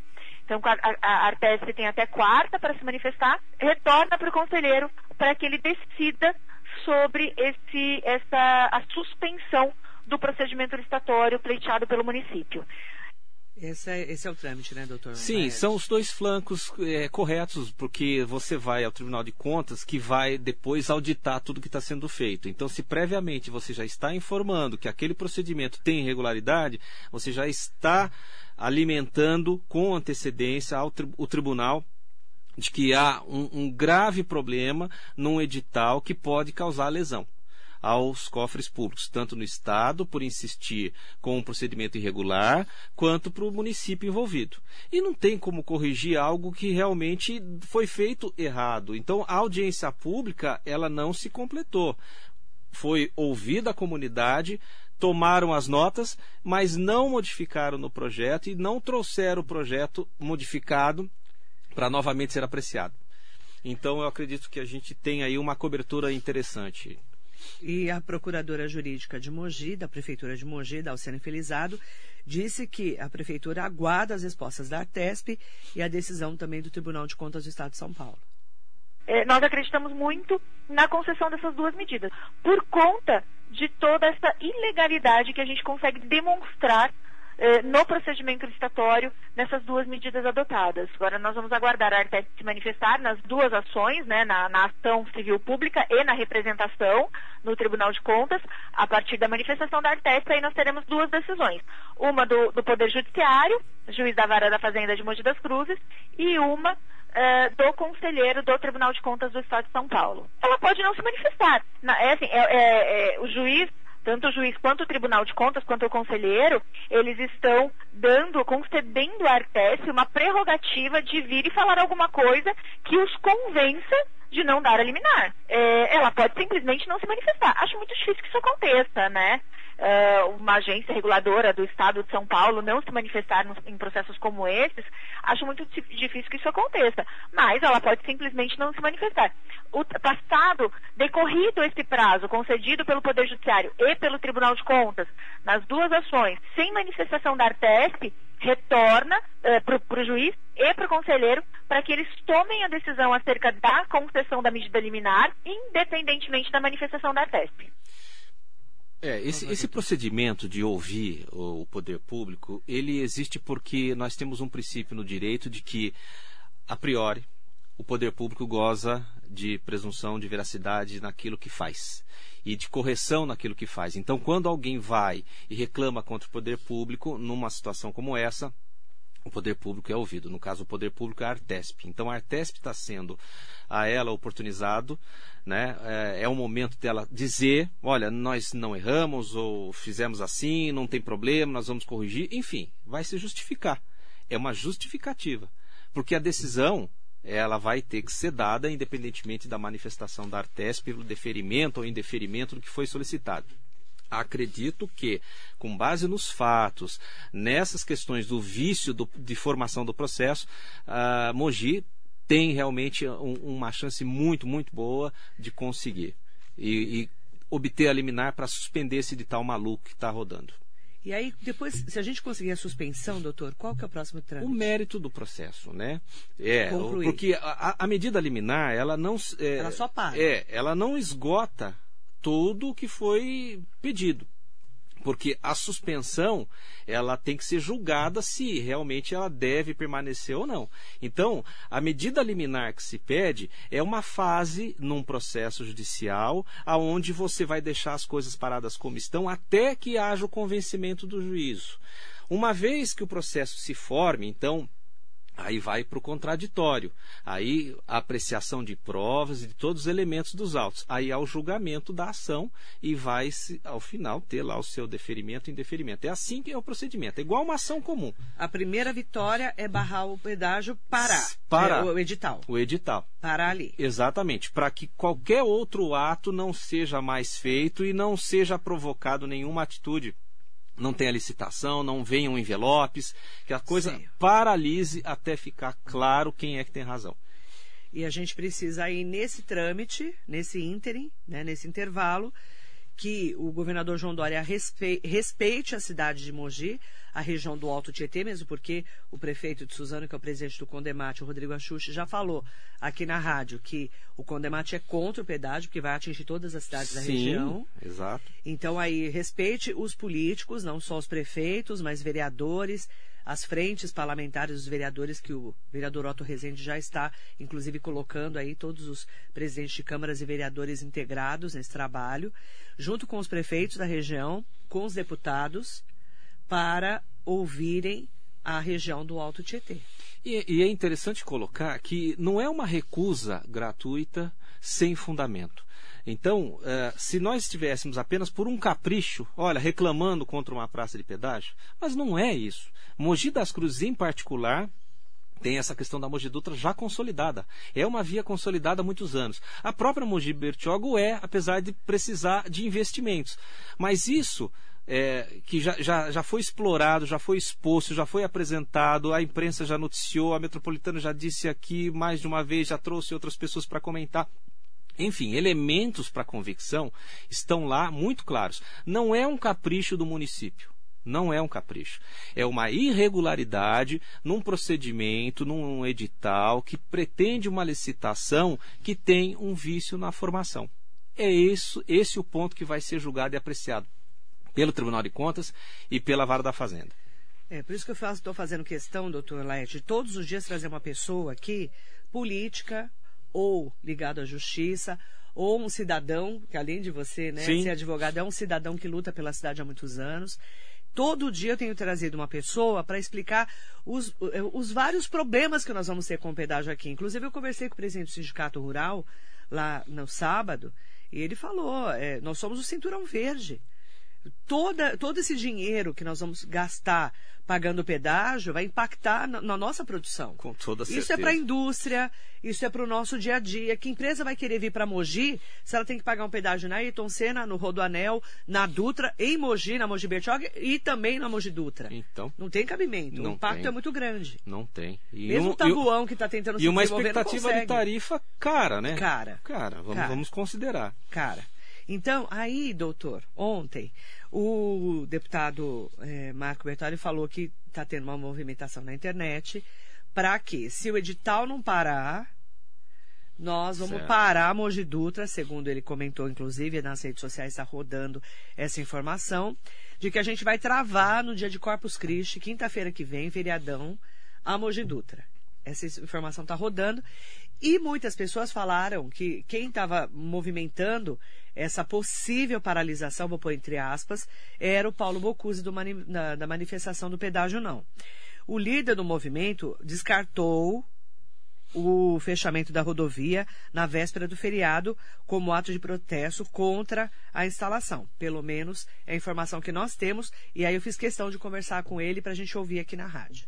Então a, a tem até quarta para se manifestar, retorna para o conselheiro para que ele decida sobre esse, essa, a suspensão do procedimento licitatório pleiteado pelo município. Esse é, esse é, o trâmite, né, doutor? Sim, são os dois flancos é, corretos, porque você vai ao Tribunal de Contas que vai depois auditar tudo que está sendo feito. Então, se previamente você já está informando que aquele procedimento tem irregularidade, você já está alimentando com antecedência ao tri o tribunal de que há um, um grave problema num edital que pode causar lesão aos cofres públicos, tanto no Estado, por insistir com um procedimento irregular, quanto para o município envolvido. E não tem como corrigir algo que realmente foi feito errado. Então, a audiência pública, ela não se completou. Foi ouvida a comunidade, tomaram as notas, mas não modificaram no projeto e não trouxeram o projeto modificado para novamente ser apreciado. Então eu acredito que a gente tem aí uma cobertura interessante. E a procuradora jurídica de Mogi, da Prefeitura de Mogi, Dalcene Felizado, disse que a Prefeitura aguarda as respostas da Artesp e a decisão também do Tribunal de Contas do Estado de São Paulo. É, nós acreditamos muito na concessão dessas duas medidas, por conta de toda essa ilegalidade que a gente consegue demonstrar eh, no procedimento licitatório nessas duas medidas adotadas. Agora nós vamos aguardar a Artesp se manifestar nas duas ações, né, na, na, ação civil pública e na representação no Tribunal de Contas. A partir da manifestação da Artesp, aí nós teremos duas decisões. Uma do, do Poder Judiciário, juiz da Vara da Fazenda de Mogi das Cruzes, e uma Uh, do conselheiro do Tribunal de Contas do Estado de São Paulo. Ela pode não se manifestar. É assim, é, é, é, o juiz tanto o juiz quanto o Tribunal de Contas, quanto o conselheiro, eles estão dando, concedendo à Artesp uma prerrogativa de vir e falar alguma coisa que os convença de não dar a liminar. É, ela pode simplesmente não se manifestar. Acho muito difícil que isso aconteça, né? Uh, uma agência reguladora do Estado de São Paulo não se manifestar nos, em processos como esses, acho muito difícil que isso aconteça. Mas ela pode simplesmente não se manifestar. O passado, decorrido esse prazo concedido pelo Poder Judiciário e pelo Tribunal de Contas, nas duas ações, sem manifestação da Artesp, retorna uh, para o juiz e para o conselheiro para que eles tomem a decisão acerca da concessão da medida liminar, independentemente da manifestação da Artesp. É, esse, esse procedimento de ouvir o, o poder público, ele existe porque nós temos um princípio no direito de que, a priori, o poder público goza de presunção de veracidade naquilo que faz e de correção naquilo que faz. Então, quando alguém vai e reclama contra o poder público, numa situação como essa, o poder público é ouvido. No caso, o poder público é a Artesp. Então, a Artesp está sendo a ela oportunizado, né? É, é o momento dela dizer, olha, nós não erramos ou fizemos assim, não tem problema, nós vamos corrigir. Enfim, vai se justificar. É uma justificativa, porque a decisão ela vai ter que ser dada independentemente da manifestação da Artesp pelo deferimento ou indeferimento do que foi solicitado acredito que, com base nos fatos, nessas questões do vício do, de formação do processo, a Mogi tem realmente um, uma chance muito, muito boa de conseguir e, e obter a liminar para suspender esse de tal maluco que está rodando. E aí, depois, se a gente conseguir a suspensão, doutor, qual que é o próximo trâmite? O mérito do processo, né? É, Concluir. porque a, a, medida liminar, ela não... É, ela só para. É, ela não esgota tudo o que foi pedido. Porque a suspensão, ela tem que ser julgada se realmente ela deve permanecer ou não. Então, a medida liminar que se pede é uma fase num processo judicial aonde você vai deixar as coisas paradas como estão até que haja o convencimento do juízo. Uma vez que o processo se forme, então, Aí vai para o contraditório. Aí a apreciação de provas e de todos os elementos dos autos. Aí há o julgamento da ação e vai, ao final, ter lá o seu deferimento e indeferimento. É assim que é o procedimento. É igual uma ação comum. A primeira vitória é barrar o pedágio, parar. Parar. É, o edital. O edital. Parar ali. Exatamente. Para que qualquer outro ato não seja mais feito e não seja provocado nenhuma atitude não tenha licitação, não venham envelopes, que a coisa Sim. paralise até ficar claro quem é que tem razão. E a gente precisa aí nesse trâmite, nesse ínterim, né, nesse intervalo, que o governador João Dória respeite a cidade de Mogi, a região do Alto Tietê, mesmo porque o prefeito de Suzano, que é o presidente do Condemate, o Rodrigo Axuxi, já falou aqui na rádio que o Condemate é contra o pedágio, porque vai atingir todas as cidades Sim, da região. exato. Então aí respeite os políticos, não só os prefeitos, mas vereadores, as frentes parlamentares dos vereadores que o vereador Otto Rezende já está, inclusive, colocando aí todos os presidentes de câmaras e vereadores integrados nesse trabalho, junto com os prefeitos da região, com os deputados, para ouvirem a região do Alto Tietê. E, e, é interessante colocar que não é uma recusa gratuita sem fundamento. Então, uh, se nós estivéssemos apenas por um capricho, olha, reclamando contra uma praça de pedágio, mas não é isso. Mogi das Cruzes, em particular, tem essa questão da Mogi Dutra já consolidada. É uma via consolidada há muitos anos. A própria Mogi Bertioga é, apesar de precisar de investimentos. Mas isso é, que já, já, já foi explorado, já foi exposto, já foi apresentado, a imprensa já noticiou, a Metropolitana já disse aqui mais de uma vez, já trouxe outras pessoas para comentar. Enfim, elementos para convicção estão lá muito claros. Não é um capricho do município. Não é um capricho. É uma irregularidade num procedimento, num edital que pretende uma licitação que tem um vício na formação. É isso, esse o ponto que vai ser julgado e apreciado pelo Tribunal de Contas e pela Vara da Fazenda. É, por isso que eu estou fazendo questão, doutor Laerte, de todos os dias trazer uma pessoa aqui, política, ou ligado à justiça, ou um cidadão, que além de você né, ser advogado, é um cidadão que luta pela cidade há muitos anos. Todo dia eu tenho trazido uma pessoa para explicar os, os vários problemas que nós vamos ter com o pedágio aqui. Inclusive, eu conversei com o presidente do Sindicato Rural lá no sábado, e ele falou: é, nós somos o cinturão verde toda, todo esse dinheiro que nós vamos gastar pagando pedágio vai impactar na, na nossa produção. Com toda certeza. Isso é para a indústria, isso é para o nosso dia a dia. Que empresa vai querer vir para Mogi se ela tem que pagar um pedágio na Ayrton Senna, no Rodoanel, na Dutra, em Mogi, na Mogi Bertioga e também na Mogi Dutra. Então. Não tem cabimento. Não o impacto tem. é muito grande. Não tem. E Mesmo um, o Tabuão que está tentando se E uma expectativa de tarifa cara, né? Cara. Cara, vamos, cara. vamos considerar. Cara. Então, aí, doutor, ontem, o deputado é, Marco Bertoli falou que está tendo uma movimentação na internet para que, se o edital não parar, nós vamos certo. parar a Mogi Dutra, segundo ele comentou, inclusive, nas redes sociais está rodando essa informação, de que a gente vai travar no dia de Corpus Christi, quinta-feira que vem, feriadão, a Mogi Dutra. Essa informação está rodando. E muitas pessoas falaram que quem estava movimentando essa possível paralisação, vou pôr entre aspas, era o Paulo Bocuse mani da, da manifestação do pedágio não. o líder do movimento descartou o fechamento da rodovia na véspera do feriado como ato de protesto contra a instalação. Pelo menos é a informação que nós temos. E aí eu fiz questão de conversar com ele para a gente ouvir aqui na rádio.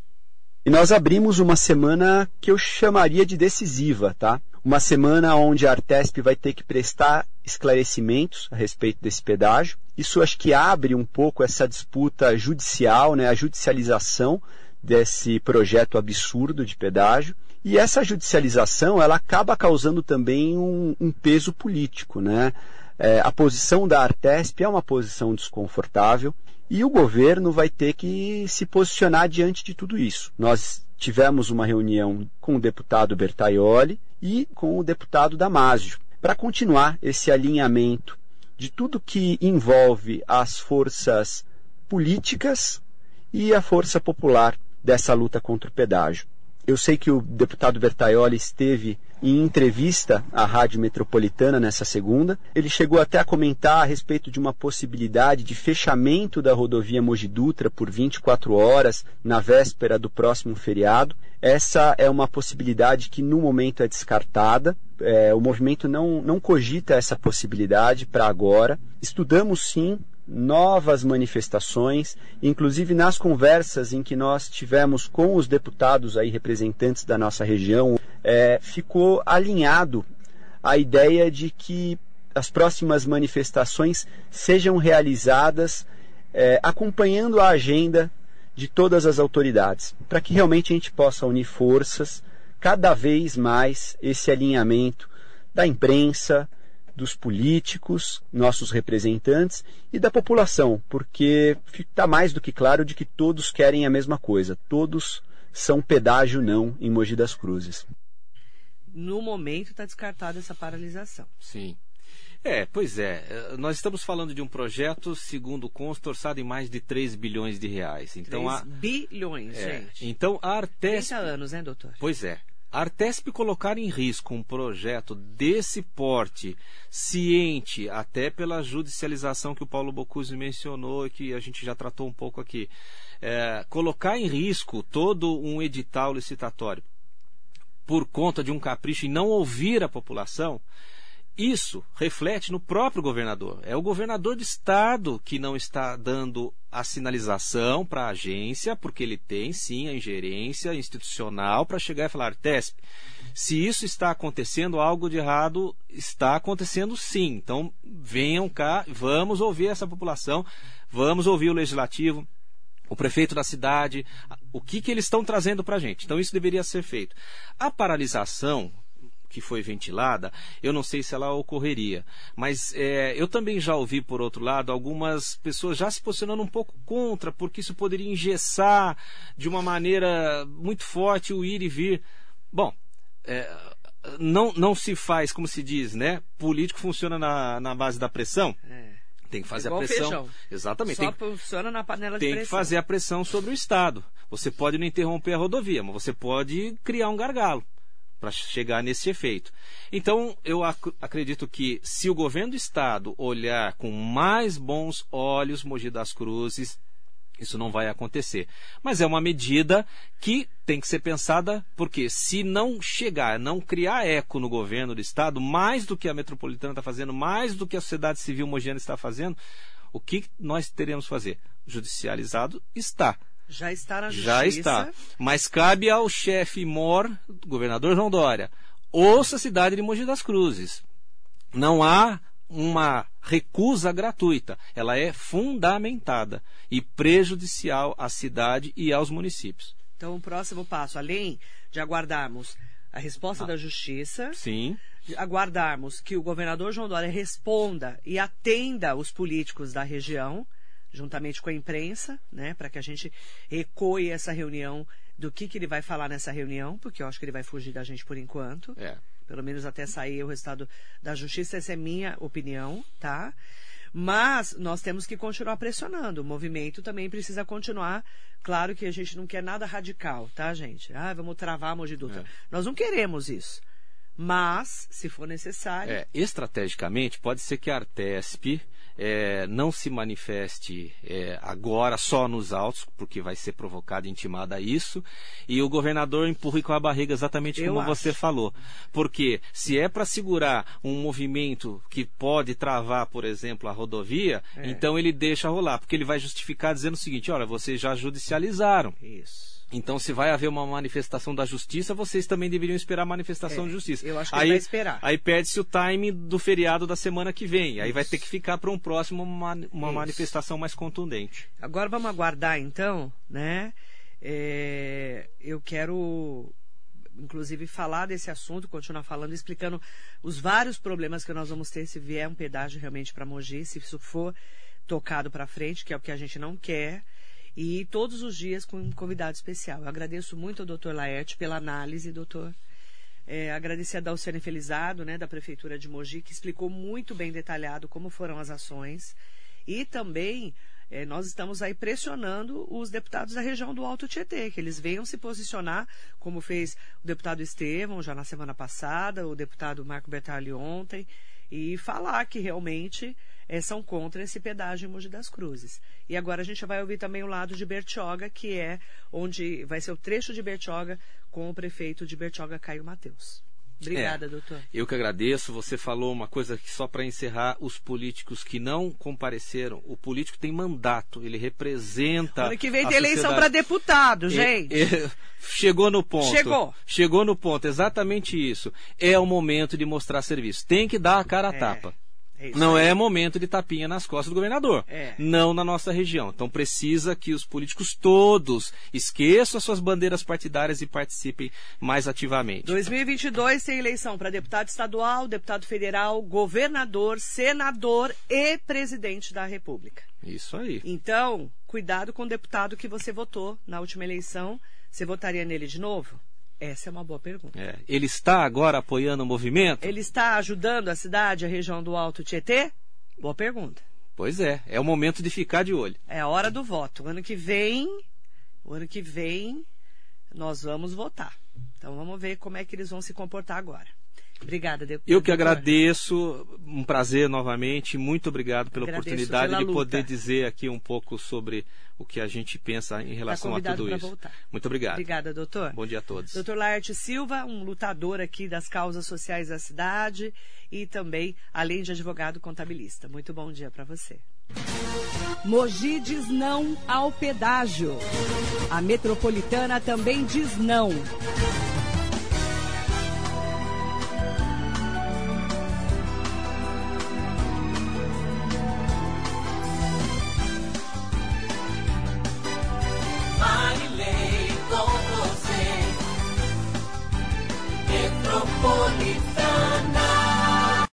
E nós abrimos uma semana que eu chamaria de decisiva, tá? Uma semana onde a Artesp vai ter que prestar esclarecimentos a respeito desse pedágio. Isso acho que abre um pouco essa disputa judicial, né? A judicialização desse projeto absurdo de pedágio. E essa judicialização ela acaba causando também um, um peso político. Né? É, a posição da Artesp é uma posição desconfortável e o governo vai ter que se posicionar diante de tudo isso. Nós tivemos uma reunião com o deputado Bertaioli e com o deputado Damásio para continuar esse alinhamento de tudo que envolve as forças políticas e a força popular dessa luta contra o pedágio. Eu sei que o deputado Bertaioli esteve em entrevista à Rádio Metropolitana nessa segunda. Ele chegou até a comentar a respeito de uma possibilidade de fechamento da rodovia Mogi Dutra por 24 horas na véspera do próximo feriado. Essa é uma possibilidade que no momento é descartada. É, o movimento não, não cogita essa possibilidade para agora. Estudamos sim novas manifestações, inclusive nas conversas em que nós tivemos com os deputados aí representantes da nossa região, é, ficou alinhado a ideia de que as próximas manifestações sejam realizadas é, acompanhando a agenda de todas as autoridades, para que realmente a gente possa unir forças, cada vez mais esse alinhamento da imprensa, dos políticos, nossos representantes e da população, porque está mais do que claro de que todos querem a mesma coisa, todos são pedágio não em Mogi das Cruzes. No momento está descartada essa paralisação. Sim. É, pois é. Nós estamos falando de um projeto, segundo consta, orçado em mais de 3 bilhões de reais. Então, 3 a... bilhões, é. gente. Então, a Artesp... 30 anos, né, doutor? Pois é. A Artesp colocar em risco um projeto desse porte, ciente, até pela judicialização que o Paulo Bocuse mencionou e que a gente já tratou um pouco aqui, é, colocar em risco todo um edital licitatório por conta de um capricho e não ouvir a população, isso reflete no próprio governador. É o governador de estado que não está dando a sinalização para a agência, porque ele tem sim a ingerência institucional para chegar e falar: TESP, se isso está acontecendo, algo de errado está acontecendo sim. Então venham cá, vamos ouvir essa população, vamos ouvir o legislativo, o prefeito da cidade, o que, que eles estão trazendo para a gente. Então isso deveria ser feito. A paralisação que foi ventilada, eu não sei se ela ocorreria. Mas é, eu também já ouvi, por outro lado, algumas pessoas já se posicionando um pouco contra, porque isso poderia engessar de uma maneira muito forte o ir e vir. Bom, é, não, não se faz, como se diz, né? Político funciona na, na base da pressão. É. Tem que fazer Igual a pressão. Feijão. Exatamente. Só tem, funciona na panela de tem pressão. que fazer a pressão sobre o Estado. Você pode não interromper a rodovia, mas você pode criar um gargalo para chegar nesse efeito. Então, eu ac acredito que se o governo do estado olhar com mais bons olhos Mogi das Cruzes, isso não vai acontecer. Mas é uma medida que tem que ser pensada, porque se não chegar, não criar eco no governo do estado, mais do que a metropolitana está fazendo, mais do que a sociedade civil mogiana está fazendo, o que nós teremos que fazer? Judicializado está. Já está na justiça. Já está. Mas cabe ao chefe mor, governador João Dória, ouça a cidade de Mogi das Cruzes. Não há uma recusa gratuita. Ela é fundamentada e prejudicial à cidade e aos municípios. Então, o próximo passo, além de aguardarmos a resposta ah, da justiça, sim. aguardarmos que o governador João Dória responda e atenda os políticos da região, juntamente com a imprensa, né, para que a gente ecoe essa reunião do que, que ele vai falar nessa reunião, porque eu acho que ele vai fugir da gente por enquanto. É. Pelo menos até sair o resultado da justiça, essa é minha opinião, tá? Mas nós temos que continuar pressionando. O movimento também precisa continuar. Claro que a gente não quer nada radical, tá, gente? Ah, vamos travar a Mogi Dutra. É. Nós não queremos isso. Mas, se for necessário. É, estrategicamente, pode ser que a Artesp é, não se manifeste é, agora só nos autos, porque vai ser provocado e intimado a isso, e o governador empurre com a barriga exatamente Eu como acho. você falou. Porque se é para segurar um movimento que pode travar, por exemplo, a rodovia, É. então ele deixa rolar, porque ele vai justificar dizendo o seguinte: olha, vocês já judicializaram. Isso. Então, se vai haver uma manifestação da justiça, vocês também deveriam esperar a manifestação É, de justiça. eu acho que aí, vai esperar. Aí perde-se o time do feriado da semana que vem. Aí vai Isso. ter que ficar para um próximo uma, uma Isso. manifestação mais contundente. Agora vamos aguardar então, né? É, eu quero, inclusive, falar desse assunto, continuar falando, explicando os vários problemas que nós vamos ter se vier um pedágio realmente para Mogi, se isso for tocado para frente, que é o que a gente não quer. E todos os dias com um convidado especial. Eu agradeço muito ao doutor Laerte pela análise, doutor. É, agradecer a Dalciane Felizardo, né, da Prefeitura de Mogi, que explicou muito bem detalhado como foram as ações. E também é, nós estamos aí pressionando os deputados da região do Alto Tietê, que eles venham se posicionar, como fez o deputado Estevão já na semana passada, o deputado Marco Bertali ontem, e falar que realmente é, são contra esse pedágio em Mogi das Cruzes. E agora a gente vai ouvir também o lado de Bertioga, que é onde vai ser o trecho de Bertioga com o prefeito de Bertioga, Caio Mateus. Obrigada, É. doutor. Eu que agradeço. Você falou uma coisa que só para encerrar, os políticos que não compareceram, o político tem mandato, ele representa. Ano que vem tem eleição para deputado, gente. Chegou no ponto. Chegou. Chegou no ponto, exatamente isso. É o momento de mostrar serviço. Tem que dar a cara a É, tapa. É Não aí. é momento de tapinha nas costas do governador. É. Não na nossa região. Então precisa que os políticos todos esqueçam as suas bandeiras partidárias e participem mais ativamente. 2022 tem eleição para deputado estadual, deputado federal, governador, senador e presidente da República. Isso aí. Então, cuidado com o deputado que você votou na última eleição. Você votaria nele de novo? Essa é uma boa pergunta. É. Ele está agora apoiando o movimento? Ele está ajudando a cidade, a região do Alto Tietê? Boa pergunta. Pois é, é o momento de ficar de olho. É a hora do voto. O ano que vem, o ano que vem, nós vamos votar. Então vamos ver como é que eles vão se comportar agora. Obrigada, deputado. Eu que agradeço, um prazer novamente, muito obrigado pela Agradeço oportunidade pela de poder dizer aqui um pouco sobre o que a gente pensa em relação a convidado tudo isso. voltar. Muito obrigado. Obrigada, doutor. Bom dia a todos. Doutor Laerte Silva, um lutador aqui das causas sociais da cidade e também, além de advogado contabilista. Muito bom dia para você. Mogi diz não ao pedágio. A metropolitana também diz não.